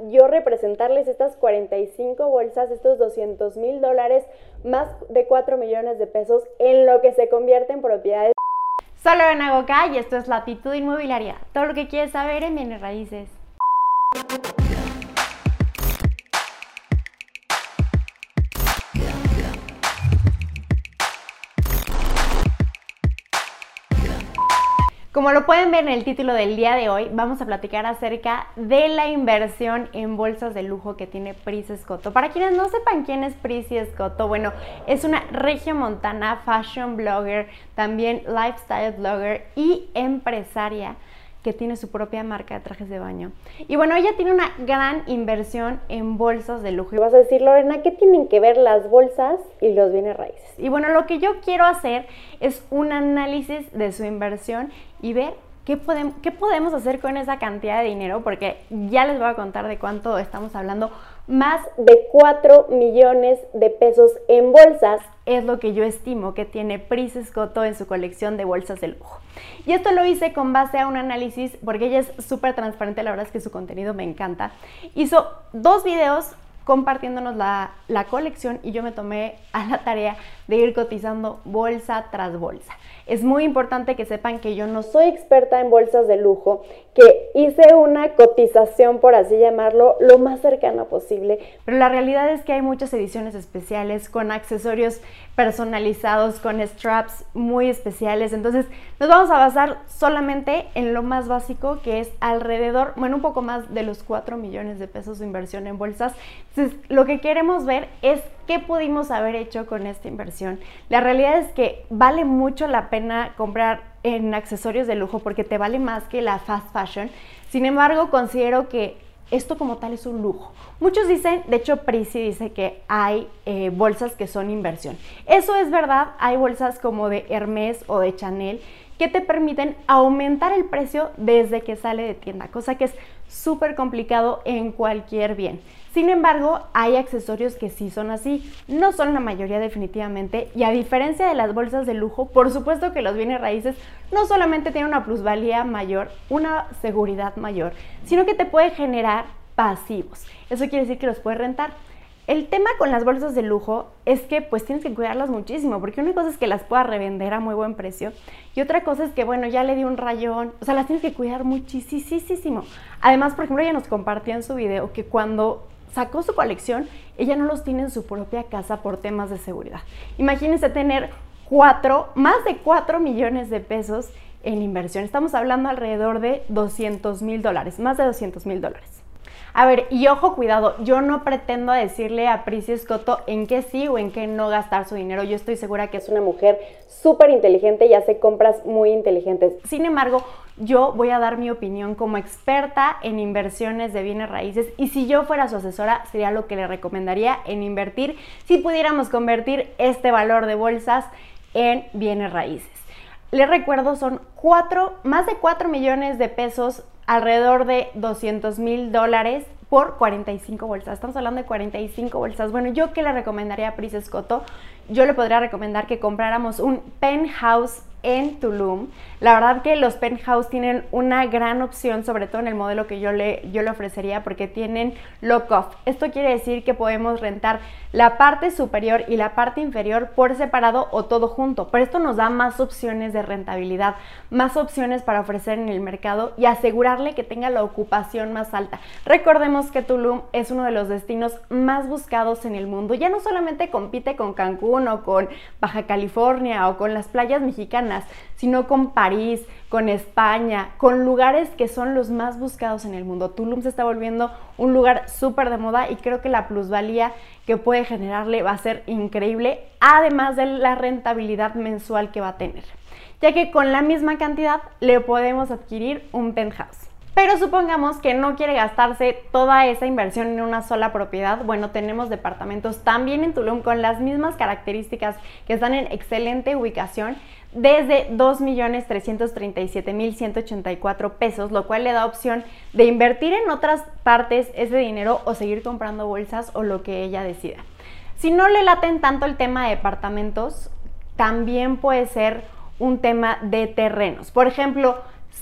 yo representarles estas 45 bolsas, estos 200 mil dólares, más de 4 millones de pesos en lo que se convierte en propiedades. Solo en Agoca y esto es Latitud Inmobiliaria. Todo lo que quieres saber en bienes raíces. Como lo pueden ver en el título del día de hoy, vamos a platicar acerca de la inversión en bolsas de lujo que tiene Pris Scotto. Para quienes no sepan quién es Pris Scotto, bueno, es una montana fashion blogger, también lifestyle blogger y empresaria que tiene su propia marca de trajes de baño. Y bueno, ella tiene una gran inversión en bolsas de lujo. Y vas a decir, Lorena, ¿qué tienen que ver las bolsas y los bienes raíces? Y bueno, lo que yo quiero hacer es un análisis de su inversión y ver ¿Qué ¿Qué podemos hacer con esa cantidad de dinero? Porque ya les voy a contar de cuánto estamos hablando. Más de 4 millones de pesos en bolsas es lo que yo estimo que tiene Pris Scotto en su colección de bolsas de lujo. Y esto lo hice con base a un análisis, porque ella es súper transparente, la verdad es que su contenido me encanta. Hizo dos videos compartiéndonos la, la, colección y yo me tomé a la tarea de ir cotizando bolsa tras bolsa. Es muy importante que sepan que yo no soy experta en bolsas de lujo, que hice una cotización, por así llamarlo, lo más cercana posible, pero la realidad es que hay muchas ediciones especiales con accesorios personalizados, con straps muy especiales, entonces nos vamos a basar solamente en lo más básico que es alrededor, bueno, un poco más de los 4 millones de pesos de inversión en bolsas. Entonces, lo que queremos ver es qué pudimos haber hecho con esta inversión. La realidad es que vale mucho la pena comprar en accesorios de lujo porque te vale más que la fast fashion. Sin embargo, considero que esto como tal es un lujo. Muchos dicen, de hecho Prisi dice que hay eh, bolsas que son inversión. Eso es verdad, hay bolsas como de Hermes o de Chanel que te permiten aumentar el precio desde que sale de tienda, cosa que es súper complicado en cualquier bien. Sin embargo, hay accesorios que sí son así, no son la mayoría definitivamente, y a diferencia de las bolsas de lujo, por supuesto que los bienes raíces no solamente tienen una plusvalía mayor, una seguridad mayor, sino que te puede generar pasivos. Eso quiere decir que los puedes rentar. El tema con las bolsas de lujo es que pues tienes que cuidarlas muchísimo, porque una cosa es que las puedas revender a muy buen precio y otra cosa es que bueno, ya le di un rayón, o sea, las tienes que cuidar muchísimo. Además, por ejemplo, ella nos compartió en su video que cuando sacó su colección, ella no los tiene en su propia casa por temas de seguridad. Imagínense tener cuatro, más de 4 millones de pesos en inversión. Estamos hablando alrededor de 200 mil dólares, más de 200 mil dólares. A ver, y ojo, cuidado, yo no pretendo decirle a Prissy Scotto en qué sí o en qué no gastar su dinero. Yo estoy segura que es una mujer súper inteligente y hace compras muy inteligentes. Sin embargo, yo voy a dar mi opinión como experta en inversiones de bienes raíces y si yo fuera su asesora sería lo que le recomendaría en invertir si pudiéramos convertir este valor de bolsas en bienes raíces. Les recuerdo, son cuatro, más de 4 millones de pesos alrededor de 200 mil dólares por 45 bolsas. Estamos hablando de 45 bolsas. Bueno, yo que le recomendaría a Pris Scotto, yo le podría recomendar que compráramos un penthouse en Tulum. La verdad que los penthouse tienen una gran opción, sobre todo en el modelo que yo le, yo le ofrecería, porque tienen lock-off. Esto quiere decir que podemos rentar la parte superior y la parte inferior por separado o todo junto. Pero esto nos da más opciones de rentabilidad, más opciones para ofrecer en el mercado y asegurarle que tenga la ocupación más alta. Recordemos que Tulum es uno de los destinos más buscados en el mundo. Ya no solamente compite con Cancún o con Baja California o con las playas mexicanas, sino con París, con España, con lugares que son los más buscados en el mundo. Tulum se está volviendo un lugar súper de moda y creo que la plusvalía que puede generarle va a ser increíble, además de la rentabilidad mensual que va a tener, ya que con la misma cantidad le podemos adquirir un penthouse. Pero supongamos que no quiere gastarse toda esa inversión en una sola propiedad. Bueno, tenemos departamentos también en Tulum con las mismas características que están en excelente ubicación desde 2.337.184 pesos, lo cual le da opción de invertir en otras partes ese dinero o seguir comprando bolsas o lo que ella decida. Si no le laten tanto el tema de departamentos, también puede ser un tema de terrenos. Por ejemplo,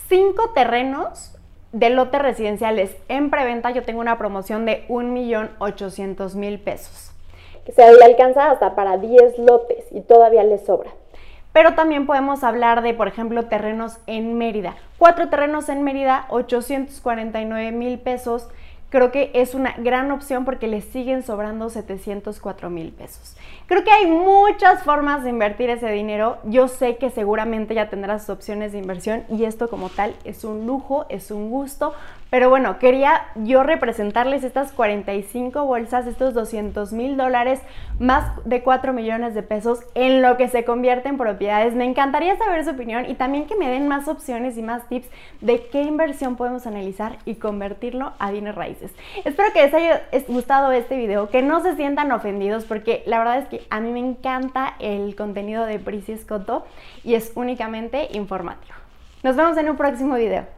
cinco terrenos de lotes residenciales en preventa, yo tengo una promoción de 1.800.000 pesos. Que se le alcanza hasta para 10 lotes y todavía le sobra. Pero también podemos hablar de, por ejemplo, terrenos en Mérida. Cuatro terrenos en Mérida, 849 mil pesos creo que es una gran opción porque le siguen sobrando 704 mil pesos. Creo que hay muchas formas de invertir ese dinero. Yo sé que seguramente ya tendrás opciones de inversión y esto como tal es un lujo, es un gusto. Pero bueno, quería yo representarles estas 45 bolsas, estos 200 mil dólares, más de 4 millones de pesos en lo que se convierte en propiedades. Me encantaría saber su opinión y también que me den más opciones y más tips de qué inversión podemos analizar y convertirlo a dinero raíz. Espero que les haya gustado este video, que no se sientan ofendidos porque la verdad es que a mí me encanta el contenido de Prisi Escoto y es únicamente informativo. Nos vemos en un próximo video.